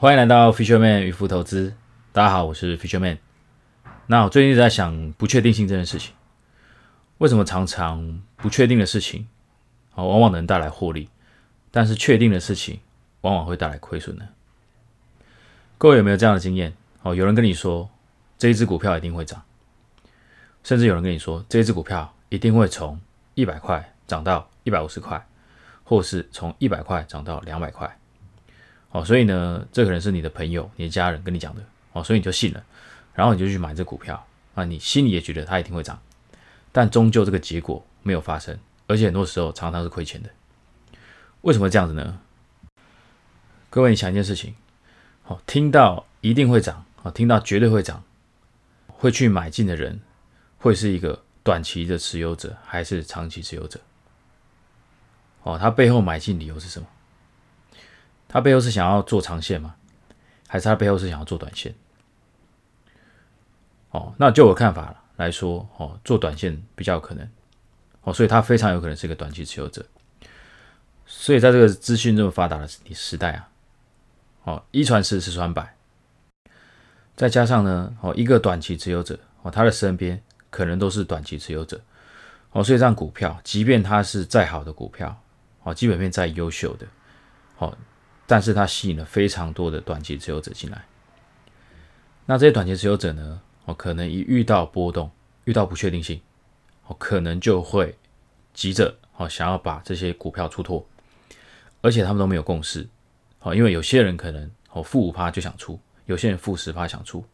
欢迎来到 Fisherman 渔夫投资。大家好，我是 Fisherman。那我最近一直在想不确定性这件事情，为什么常常不确定的事情，哦，往往能带来获利，但是确定的事情往往会带来亏损呢？各位有没有这样的经验？哦，有人跟你说这一只股票一定会涨，甚至有人跟你说这一只股票一定会从一百块涨到一百五十块，或是从一百块涨到两百块。哦，所以呢，这可能是你的朋友、你的家人跟你讲的，哦，所以你就信了，然后你就去买这股票，啊，你心里也觉得它一定会涨，但终究这个结果没有发生，而且很多时候常常是亏钱的。为什么这样子呢？各位，你想一件事情，好，听到一定会涨，好，听到绝对会涨，会去买进的人，会是一个短期的持有者，还是长期持有者？哦，他背后买进理由是什么？他背后是想要做长线吗？还是他背后是想要做短线？哦，那就我看法来说，哦，做短线比较有可能，哦，所以他非常有可能是一个短期持有者。所以在这个资讯这么发达的时代啊，哦，一传十，十传百，再加上呢，哦，一个短期持有者，哦，他的身边可能都是短期持有者，哦，所以这样股票，即便它是再好的股票，哦，基本面再优秀的，哦。但是它吸引了非常多的短期持有者进来，那这些短期持有者呢？哦，可能一遇到波动、遇到不确定性，哦，可能就会急着哦，想要把这些股票出脱，而且他们都没有共识，哦，因为有些人可能哦负五趴就想出，有些人负十趴想出，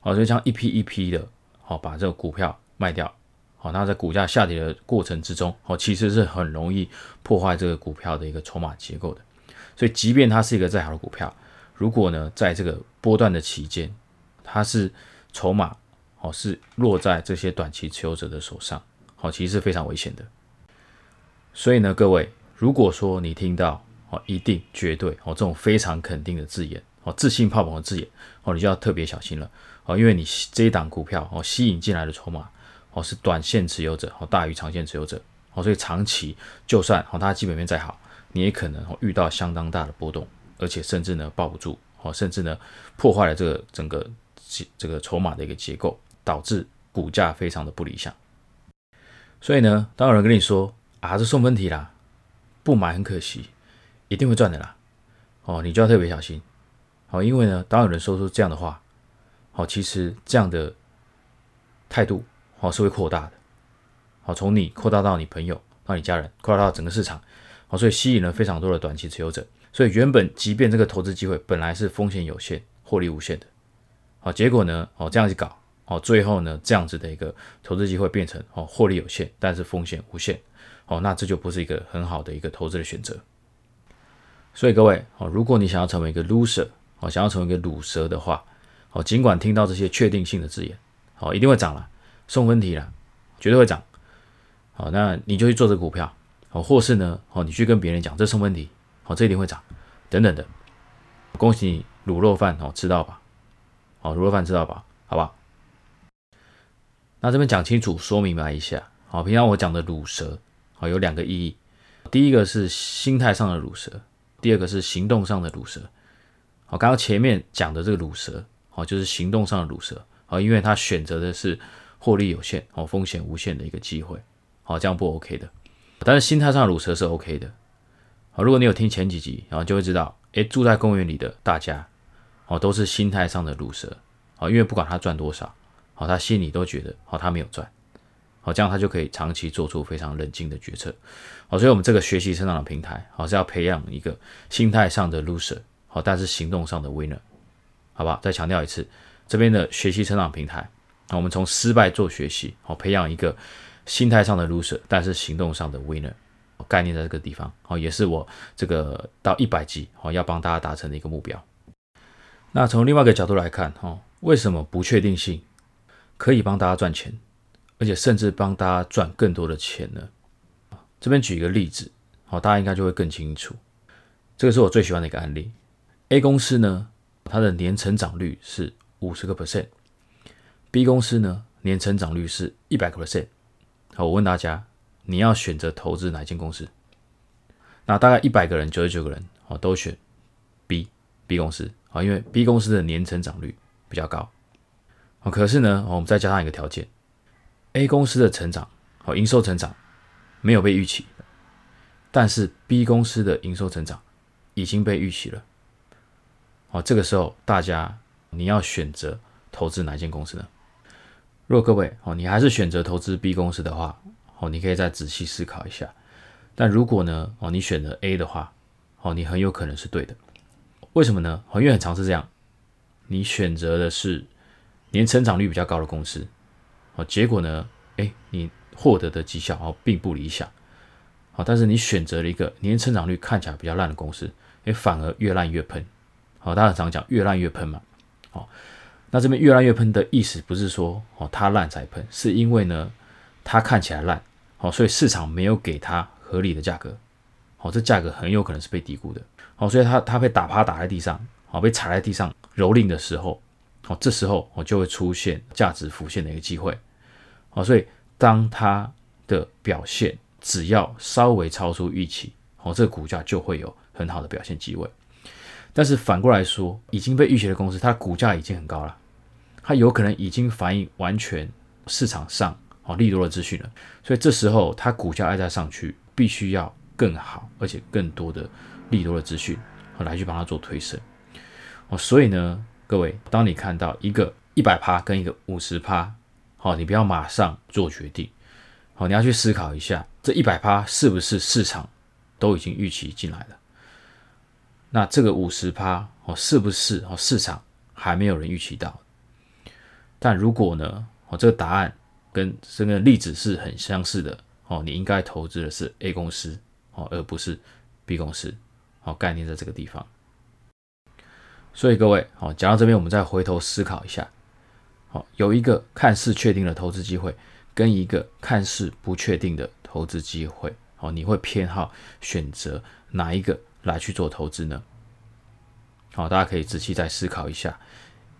哦，所以这样一批一批的，哦，把这个股票卖掉，哦，那在股价下跌的过程之中，哦，其实是很容易破坏这个股票的一个筹码结构的。所以，即便它是一个再好的股票，如果呢，在这个波段的期间，它是筹码哦，是落在这些短期持有者的手上，好，其实是非常危险的。所以呢，各位，如果说你听到哦，一定、绝对哦这种非常肯定的字眼哦，自信泡沫的字眼哦，你就要特别小心了哦，因为你这一档股票哦，吸引进来的筹码哦，是短线持有者哦大于长线持有者哦，所以长期就算哦它基本面再好。你也可能遇到相当大的波动，而且甚至呢抱不住，哦，甚至呢破坏了这个整个这个筹码的一个结构，导致股价非常的不理想。所以呢，当有人跟你说啊，这送分题啦，不买很可惜，一定会赚的啦，哦，你就要特别小心，哦，因为呢，当有人说出这样的话，哦，其实这样的态度哦是会扩大的，好，从你扩大到你朋友，到你家人，扩大到整个市场。好，所以吸引了非常多的短期持有者。所以原本即便这个投资机会本来是风险有限、获利无限的，好，结果呢，哦这样子搞，哦最后呢这样子的一个投资机会变成哦获利有限，但是风险无限，哦那这就不是一个很好的一个投资的选择。所以各位，哦如果你想要成为一个 loser，哦想要成为一个卤蛇的话，哦尽管听到这些确定性的字眼，哦一定会涨了，送分题了，绝对会涨，好，那你就去做这个股票。哦，或是呢，哦，你去跟别人讲这什么问题，哦，这一定会涨，等等的。恭喜你卤肉饭哦吃到吧，哦，卤肉饭吃到吧，好不好？那这边讲清楚，说明白一下。好，平常我讲的卤蛇，好，有两个意义。第一个是心态上的卤蛇，第二个是行动上的卤蛇。好，刚刚前面讲的这个卤蛇，好，就是行动上的卤蛇，好，因为他选择的是获利有限，哦，风险无限的一个机会，好，这样不 OK 的。但是心态上的卤蛇是 OK 的，好，如果你有听前几集，然后就会知道，诶，住在公园里的大家，哦，都是心态上的卤蛇，好，因为不管他赚多少，好，他心里都觉得，好，他没有赚，好，这样他就可以长期做出非常冷静的决策，好，所以我们这个学习成长的平台，好，是要培养一个心态上的 loser，好，但是行动上的 winner，好吧？再强调一次，这边的学习成长平台，那我们从失败做学习，好，培养一个。心态上的 loser，但是行动上的 winner，概念在这个地方，哦，也是我这个到一百级哦要帮大家达成的一个目标。那从另外一个角度来看，哦，为什么不确定性可以帮大家赚钱，而且甚至帮大家赚更多的钱呢？这边举一个例子，好，大家应该就会更清楚。这个是我最喜欢的一个案例。A 公司呢，它的年成长率是五十个 percent，B 公司呢，年成长率是一百个 percent。好，我问大家，你要选择投资哪一间公司？那大概一百个人，九十九个人哦都选 B B 公司啊，因为 B 公司的年成长率比较高。哦，可是呢，我们再加上一个条件，A 公司的成长，哦，营收成长没有被预期，但是 B 公司的营收成长已经被预期了。哦，这个时候大家你要选择投资哪一间公司呢？如果各位哦，你还是选择投资 B 公司的话，哦，你可以再仔细思考一下。但如果呢，哦，你选择 A 的话，哦，你很有可能是对的。为什么呢？哦，因为很常是这样，你选择的是。年成长率比较高的公司，哦，结果呢，哎，你获得的绩效哦并不理想，好，但是你选择了一个年成长率看起来比较烂的公司，哎，反而越烂越喷，好，大家常讲越烂越喷嘛，好，那这边越烂越喷的意思不是说哦它烂才喷，是因为呢它看起来烂，好，所以市场没有给它合理的价格，好，这价格很有可能是被低估的，好，所以它它被打趴打在地上，好，被踩在地上蹂躏的时候。哦，这时候我就会出现价值浮现的一个机会，哦，所以当它的表现只要稍微超出预期，哦，这个股价就会有很好的表现机会。但是反过来说，已经被预期的公司，它股价已经很高了，它有可能已经反映完全市场上哦利多的资讯了，所以这时候它股价要再上去，必须要更好而且更多的利多的资讯来去帮它做推升。哦，所以呢。各位，当你看到一个一百趴跟一个五十趴，好，你不要马上做决定，好，你要去思考一下，这一百趴是不是市场都已经预期进来了？那这个五十趴哦，是不是哦市场还没有人预期到？但如果呢，哦这个答案跟这个例子是很相似的，哦，你应该投资的是 A 公司，哦，而不是 B 公司，好，概念在这个地方。所以各位，好，讲到这边，我们再回头思考一下，好，有一个看似确定的投资机会，跟一个看似不确定的投资机会，好，你会偏好选择哪一个来去做投资呢？好，大家可以仔细再思考一下，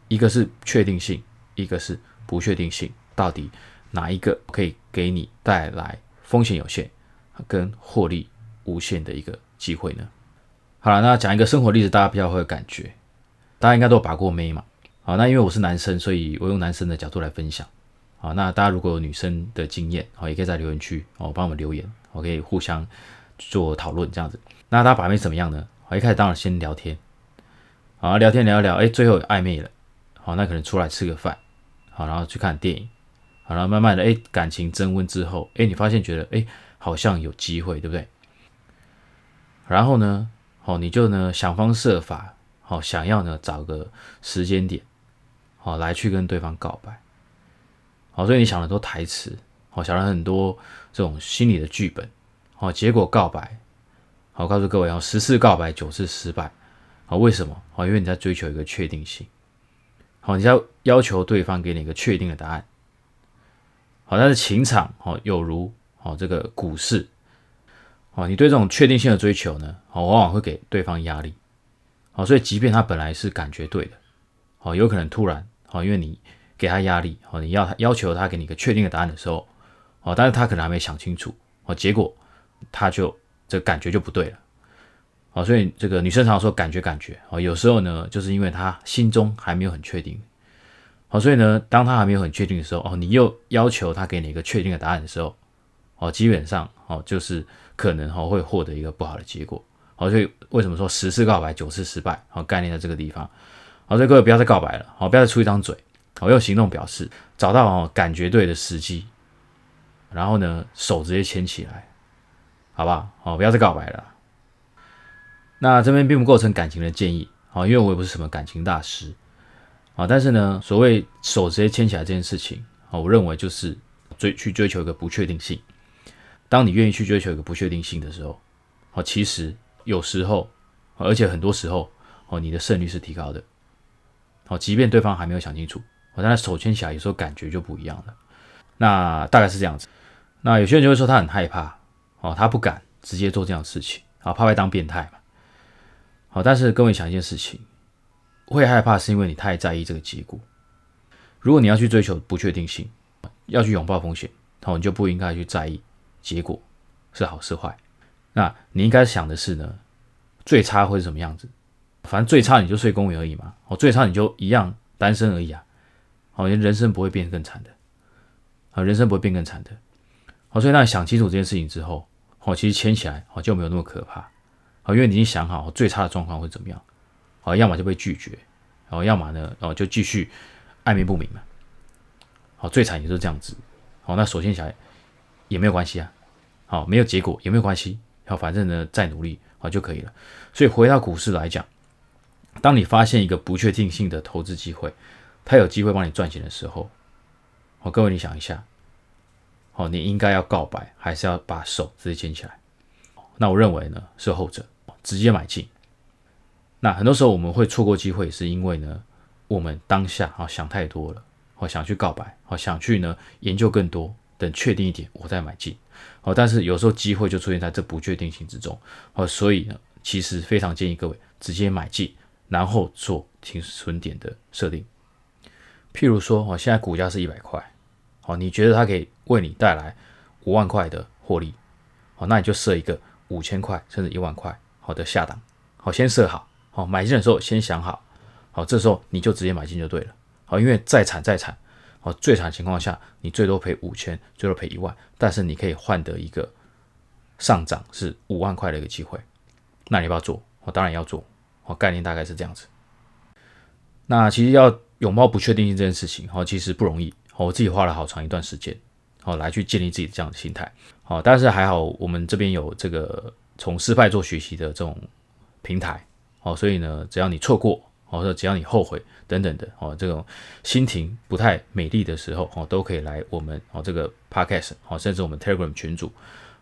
一个是确定性，一个是不确定性，到底哪一个可以给你带来风险有限跟获利无限的一个机会呢？好了，那讲一个生活例子，大家比较会有感觉。大家应该都有把过妹嘛？好，那因为我是男生，所以我用男生的角度来分享。好，那大家如果有女生的经验，好，也可以在留言区哦帮我们留言，我可以互相做讨论这样子。那大家把妹怎么样呢？好，一开始当然先聊天，好，聊天聊一聊，哎，最后暧昧了，好，那可能出来吃个饭，好，然后去看电影，好，然后慢慢的，哎，感情升温之后，哎，你发现觉得，哎，好像有机会，对不对？然后呢，好，你就呢想方设法。好，想要呢找个时间点，好来去跟对方告白。好，所以你想了很多台词，好想了很多这种心理的剧本。好，结果告白，好告诉各位，哦，十次告白九次失败。好，为什么？好，因为你在追求一个确定性。好，你要要求对方给你一个确定的答案。好，但是情场，好有如好这个股市，好，你对这种确定性的追求呢，好往往会给对方压力。好，所以即便他本来是感觉对的，好，有可能突然，好，因为你给他压力，好，你要他要求他给你一个确定的答案的时候，好，但是他可能还没想清楚，好，结果他就这感觉就不对了，好，所以这个女生常说感觉感觉，好，有时候呢，就是因为她心中还没有很确定，好，所以呢，当她还没有很确定的时候，哦，你又要求她给你一个确定的答案的时候，哦，基本上，哦，就是可能哦会获得一个不好的结果。好，所以为什么说十次告白九次失败？好，概念在这个地方。好，所以各位不要再告白了，好，不要再出一张嘴，好，用行动表示，找到哦感觉对的时机，然后呢手直接牵起来，好不好？好，不要再告白了。那这边并不构成感情的建议，啊，因为我也不是什么感情大师，啊，但是呢，所谓手直接牵起来这件事情，啊，我认为就是追去追求一个不确定性。当你愿意去追求一个不确定性的时候，好，其实。有时候，而且很多时候，哦，你的胜率是提高的。好，即便对方还没有想清楚，哦但他手牵起来，有时候感觉就不一样了。那大概是这样子。那有些人就会说他很害怕，哦，他不敢直接做这样的事情，啊，怕被当变态嘛。好，但是各位想一件事情，会害怕是因为你太在意这个结果。如果你要去追求不确定性，要去拥抱风险，好，你就不应该去在意结果是好是坏。那你应该想的是呢，最差会是什么样子？反正最差你就睡公园而已嘛，哦，最差你就一样单身而已啊，好，人生不会变更惨的，啊，人生不会变更惨的，好，所以那你想清楚这件事情之后，好，其实牵起来好就没有那么可怕，好，因为你已经想好最差的状况会怎么样，好，要么就被拒绝，然后要么呢，然后就继续暧昧不明嘛，好，最惨也就是这样子，好，那首先起来也没有关系啊，好，没有结果也没有关系，好，反正呢再努力好就可以了，所以回到股市来讲。当你发现一个不确定性的投资机会，它有机会帮你赚钱的时候，好，各位你想一下，好，你应该要告白，还是要把手直接牵起来？那我认为呢是后者，直接买进。那很多时候我们会错过机会，是因为呢我们当下啊想太多了，好想去告白，好想去呢研究更多，等确定一点我再买进。好，但是有时候机会就出现在这不确定性之中，好，所以呢其实非常建议各位直接买进。然后做停损点的设定，譬如说，哦，现在股价是一百块，好，你觉得它可以为你带来五万块的获利，好，那你就设一个五千块甚至一万块好的下档，好，先设好，好，买进的时候先想好，好，这时候你就直接买进就对了，好，因为再惨再惨，好，最惨情况下你最多赔五千，最多赔一万，但是你可以换得一个上涨是五万块的一个机会，那你要不要做？我当然要做。好概念大概是这样子。那其实要拥抱不确定性这件事情，好，其实不容易。好，我自己花了好长一段时间，好来去建立自己这样的心态。好，但是还好，我们这边有这个从失败做学习的这种平台。好，所以呢，只要你错过，或者只要你后悔等等的，哦，这种心情不太美丽的时候，哦，都可以来我们哦这个 podcast，哦，甚至我们 Telegram 群组，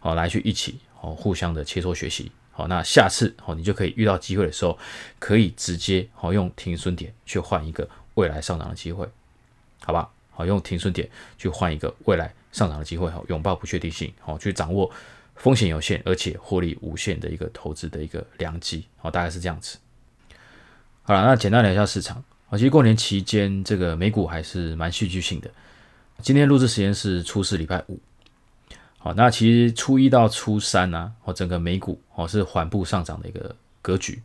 哦，来去一起哦互相的切磋学习。好，那下次好，你就可以遇到机会的时候，可以直接好用停损点去换一个未来上涨的机会，好吧？好，用停损点去换一个未来上涨的机会，哈，拥抱不确定性，好，去掌握风险有限而且获利无限的一个投资的一个良机，好，大概是这样子。好了，那简单聊一下市场。啊，其实过年期间这个美股还是蛮戏剧性的。今天录制时间是初四礼拜五。好，那其实初一到初三呢，哦，整个美股哦是缓步上涨的一个格局。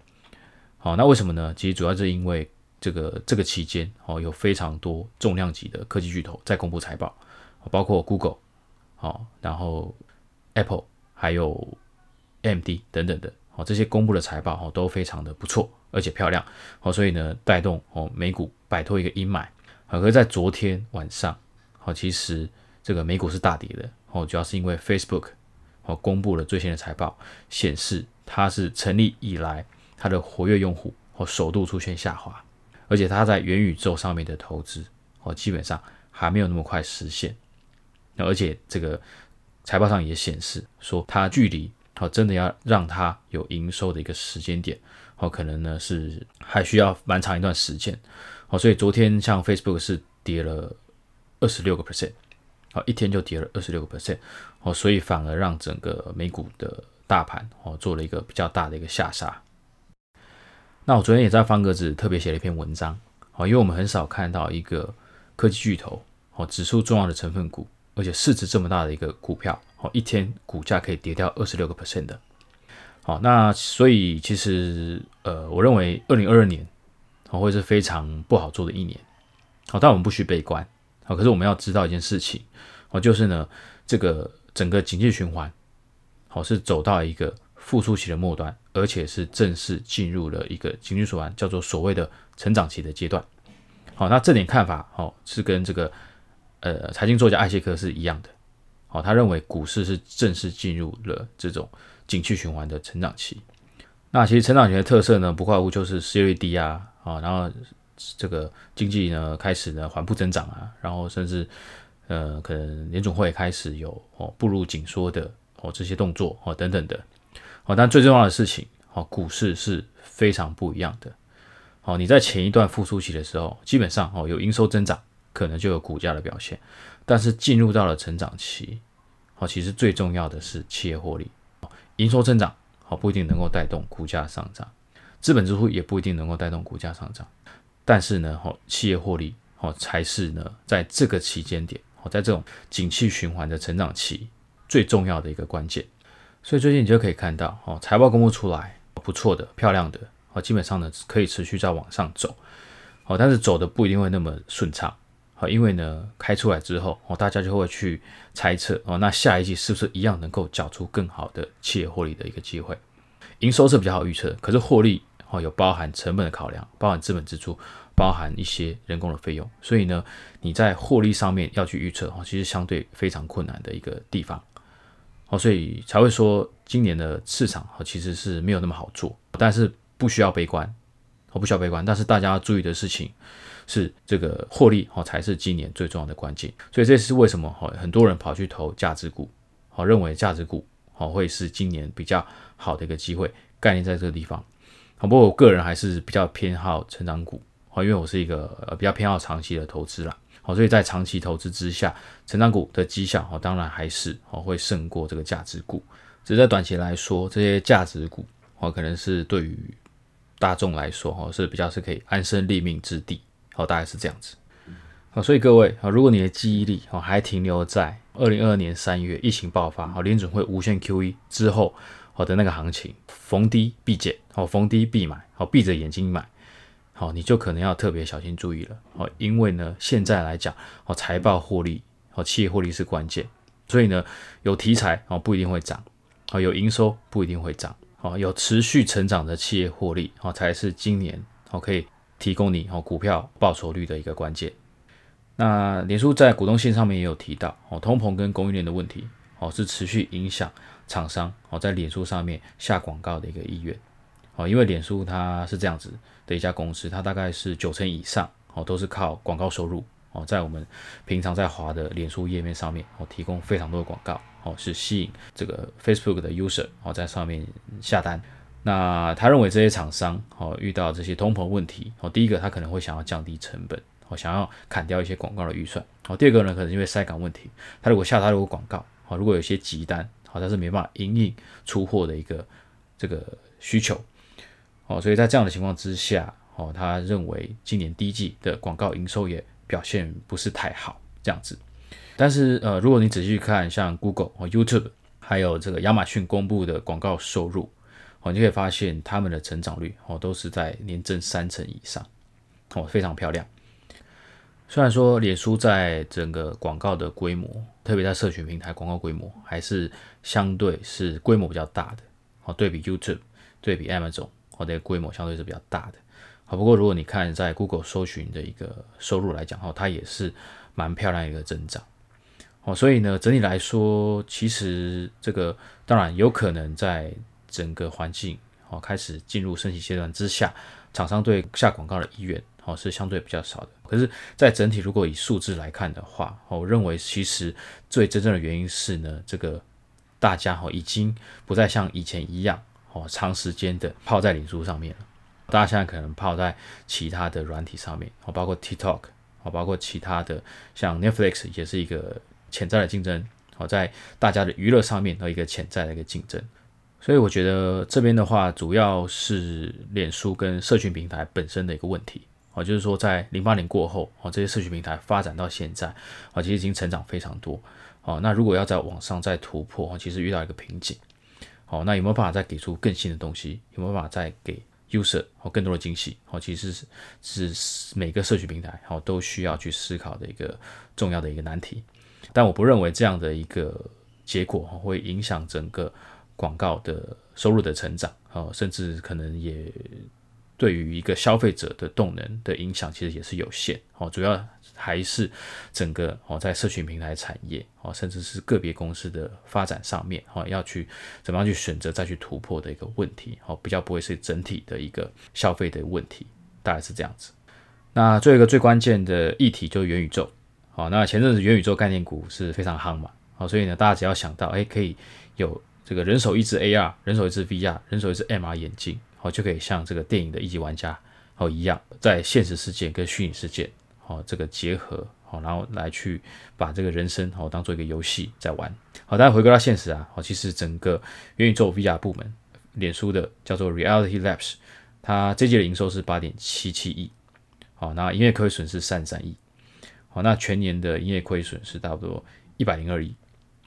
好，那为什么呢？其实主要是因为这个这个期间哦，有非常多重量级的科技巨头在公布财报，包括 Google，好，然后 Apple 还有 MD 等等的，哦，这些公布的财报哦都非常的不错，而且漂亮，哦，所以呢带动哦美股摆脱一个阴霾。好，可是在昨天晚上，好，其实这个美股是大跌的。哦，主要是因为 Facebook 哦公布了最新的财报，显示它是成立以来它的活跃用户哦首度出现下滑，而且它在元宇宙上面的投资哦基本上还没有那么快实现。那而且这个财报上也显示说，它距离哦真的要让它有营收的一个时间点哦，可能呢是还需要蛮长一段时间哦。所以昨天像 Facebook 是跌了二十六个 percent。好，一天就跌了二十六个 percent，哦，所以反而让整个美股的大盘哦做了一个比较大的一个下杀。那我昨天也在方格子特别写了一篇文章，哦，因为我们很少看到一个科技巨头哦指数重要的成分股，而且市值这么大的一个股票，哦，一天股价可以跌掉二十六个 percent 的。好，那所以其实呃，我认为二零二二年哦会是非常不好做的一年。好，但我们不需悲观。好，可是我们要知道一件事情，哦，就是呢，这个整个经济循环，好是走到一个复苏期的末端，而且是正式进入了一个经济循环，叫做所谓的成长期的阶段。好，那这点看法，哦，是跟这个呃财经作家艾谢克是一样的。好，他认为股市是正式进入了这种景气循环的成长期。那其实成长期的特色呢，不外乎就是失业率低啊，啊，然后。这个经济呢开始呢缓步增长啊，然后甚至呃可能联总会开始有哦步入紧缩的哦这些动作哦等等的哦，但最重要的事情哦股市是非常不一样的哦，你在前一段复苏期的时候，基本上哦有营收增长，可能就有股价的表现，但是进入到了成长期哦，其实最重要的是企业获利，营收增长好不一定能够带动股价上涨，资本支出也不一定能够带动股价上涨。但是呢，哦，企业获利哦才是呢，在这个期间点哦，在这种景气循环的成长期最重要的一个关键。所以最近你就可以看到哦，财报公布出来不错的、漂亮的哦，基本上呢可以持续在往上走，哦，但是走的不一定会那么顺畅，因为呢开出来之后，哦，大家就会去猜测，哦，那下一季是不是一样能够缴出更好的企业获利的一个机会？营收是比较好预测，可是获利哦有包含成本的考量，包含资本支出，包含一些人工的费用，所以呢你在获利上面要去预测，哦，其实相对非常困难的一个地方。哦，所以才会说今年的市场哦其实是没有那么好做，但是不需要悲观，哦不需要悲观，但是大家要注意的事情是这个获利哦才是今年最重要的关键，所以这是为什么哦很多人跑去投价值股，哦认为价值股哦会是今年比较好的一个机会，概念在这个地方，不过我个人还是比较偏好成长股，哦因为我是一个呃比较偏好长期的投资啦。好，所以在长期投资之下，成长股的绩效哦，当然还是哦会胜过这个价值股。只是在短期来说，这些价值股哦，可能是对于大众来说哦是比较是可以安身立命之地。好，大概是这样子。好，所以各位啊，如果你的记忆力哦还停留在二零二二年三月疫情爆发，好联准会无限 QE 之后好的那个行情，逢低必减，好逢低必买，好闭着眼睛买。好，你就可能要特别小心注意了。好，因为呢，现在来讲，哦，财报获利，哦，企业获利是关键，所以呢，有题材哦，不一定会涨，哦，有营收不一定会涨，哦，有持续成长的企业获利，哦，才是今年哦可以提供你哦股票报酬率的一个关键。那脸书在股东信上面也有提到，哦，通膨跟供应链的问题，哦，是持续影响厂商哦在脸书上面下广告的一个意愿。哦，因为脸书它是这样子的一家公司，它大概是九成以上哦都是靠广告收入哦，在我们平常在滑的脸书页面上面哦，提供非常多的广告哦，是吸引这个 Facebook 的 user 哦在上面下单。那他认为这些厂商哦遇到这些通膨问题哦，第一个他可能会想要降低成本哦，想要砍掉一些广告的预算哦，第二个呢可能因为塞港问题，他如果下他如果广告哦，如果有些急单好，他是没办法营运出货的一个这个需求。哦，所以在这样的情况之下，哦，他认为今年第一季的广告营收也表现不是太好，这样子。但是，呃，如果你仔细去看，像 Google 哦、YouTube，还有这个亚马逊公布的广告收入，哦，你就可以发现他们的成长率哦都是在年增三成以上，哦，非常漂亮。虽然说脸书在整个广告的规模，特别在社群平台广告规模，还是相对是规模比较大的，哦，对比 YouTube，对比 Amazon。哦，的规模相对是比较大的，好，不过如果你看在 Google 搜寻的一个收入来讲，哦，它也是蛮漂亮一个增长，哦，所以呢，整体来说，其实这个当然有可能在整个环境哦开始进入升级阶段之下，厂商对下广告的意愿哦是相对比较少的。可是，在整体如果以数字来看的话，我认为其实最真正的原因是呢，这个大家哦已经不再像以前一样。哦，长时间的泡在脸书上面了，大家现在可能泡在其他的软体上面，哦，包括 TikTok，哦，包括其他的像 Netflix 也是一个潜在的竞争，哦，在大家的娱乐上面的一个潜在的一个竞争，所以我觉得这边的话，主要是脸书跟社群平台本身的一个问题，哦，就是说在零八年过后，哦，这些社群平台发展到现在，哦，其实已经成长非常多，哦，那如果要在网上再突破，其实遇到一个瓶颈。哦，那有没有办法再给出更新的东西？有没有办法再给 user 哦更多的惊喜？哦，其实是是每个社区平台哦都需要去思考的一个重要的一个难题。但我不认为这样的一个结果会影响整个广告的收入的成长哦，甚至可能也对于一个消费者的动能的影响其实也是有限哦，主要。还是整个哦，在社群平台产业哦，甚至是个别公司的发展上面哦，要去怎么样去选择再去突破的一个问题哦，比较不会是整体的一个消费的问题，大概是这样子。那最后一个最关键的议题就是元宇宙，好，那前阵子元宇宙概念股是非常夯嘛，好，所以呢，大家只要想到哎，可以有这个人手一支 AR，人手一支 VR，人手一支 MR 眼镜，好，就可以像这个电影的一级玩家哦一样，在现实世界跟虚拟世界。哦，这个结合好，然后来去把这个人生哦当做一个游戏在玩。好，大家回归到现实啊，哦，其实整个元宇宙 VR 部门，脸书的叫做 Reality Labs，它这季的营收是八点七七亿，好，那营业亏损是三三亿，好，那全年的营业亏损是差不多一百零二亿，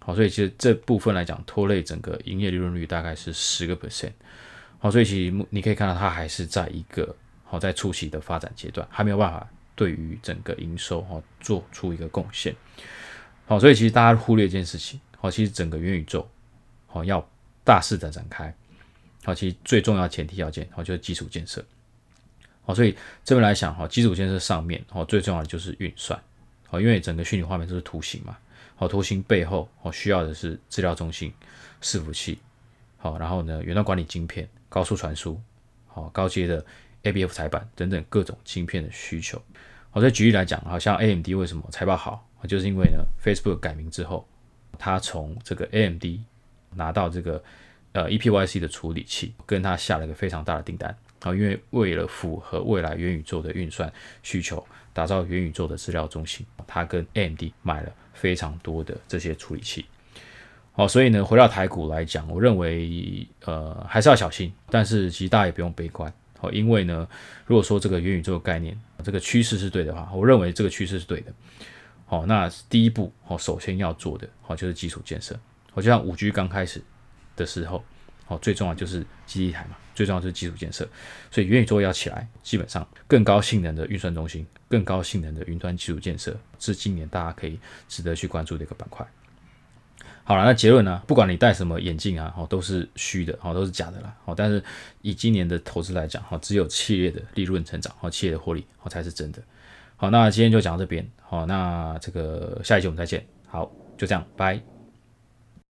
好，所以其实这部分来讲拖累整个营业利润率大概是十个 percent，好，所以其实你可以看到它还是在一个好在初期的发展阶段，还没有办法对于整个营收哈做出一个贡献。好，所以其实大家忽略一件事情，好，其实整个元宇宙好要大势的展开，好，其实最重要前提条件好就是基础建设。好，所以这边来讲哈，基础建设上面好最重要的就是运算。好，因为整个虚拟画面都是图形嘛，好，图形背后哦需要的是资料中心、伺服器，好，然后呢云端管理晶片、高速传输，好，高阶的 ABF 裁板等等各种晶片的需求。好，再举例来讲，好像 AMD 为什么财报好，就是因为呢 Facebook 改名之后，它从这个 AMD 拿到这个呃 EPYC 的处理器，跟它下了一个非常大的订单。好，因为为了符合未来元宇宙的运算需求。打造元宇宙的资料中心，他跟 AMD 买了非常多的这些处理器。好，所以呢，回到台股来讲，我认为呃还是要小心，但是其实大家也不用悲观。好，因为呢，如果说这个元宇宙的概念这个趋势是对的话，我认为这个趋势是对的。好，那第一步，好，首先要做的，好就是基础建设。好，就像五 G 刚开始的时候。好，最重要就是基地台嘛，最重要就是基础建设，所以元宇宙要起来，基本上更高性能的运算中心、更高性能的云端基础建设是今年大家可以值得去关注的一个板块。好了，那结论呢？不管你戴什么眼镜啊，哦，都是虚的，哦，都是假的啦。哦，但是以今年的投资来讲，哦，只有企业的利润成长，哦，企业的获利，哦，才是真的。好，那今天就讲到这边，好，那这个下一集我们再见。好，就这样，拜。